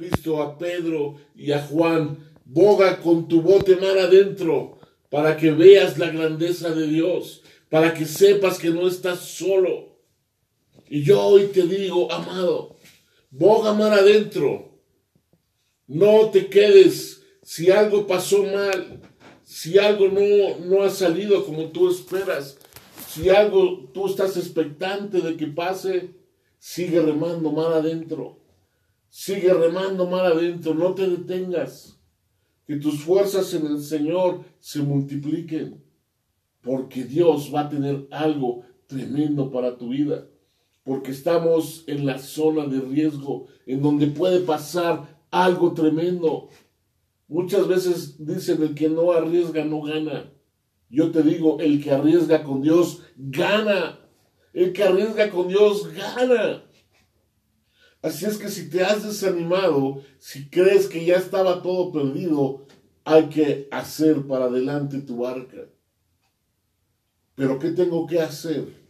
Cristo a Pedro y a Juan, boga con tu bote mar adentro para que veas la grandeza de Dios, para que sepas que no estás solo. Y yo hoy te digo, amado, boga mar adentro. No te quedes si algo pasó mal, si algo no, no ha salido como tú esperas, si algo tú estás expectante de que pase, sigue remando mar adentro. Sigue remando mar adentro, no te detengas. Que tus fuerzas en el Señor se multipliquen, porque Dios va a tener algo tremendo para tu vida, porque estamos en la zona de riesgo, en donde puede pasar algo tremendo. Muchas veces dicen el que no arriesga no gana. Yo te digo, el que arriesga con Dios gana. El que arriesga con Dios gana. Así es que si te has desanimado, si crees que ya estaba todo perdido, hay que hacer para adelante tu barca. Pero ¿qué tengo que hacer?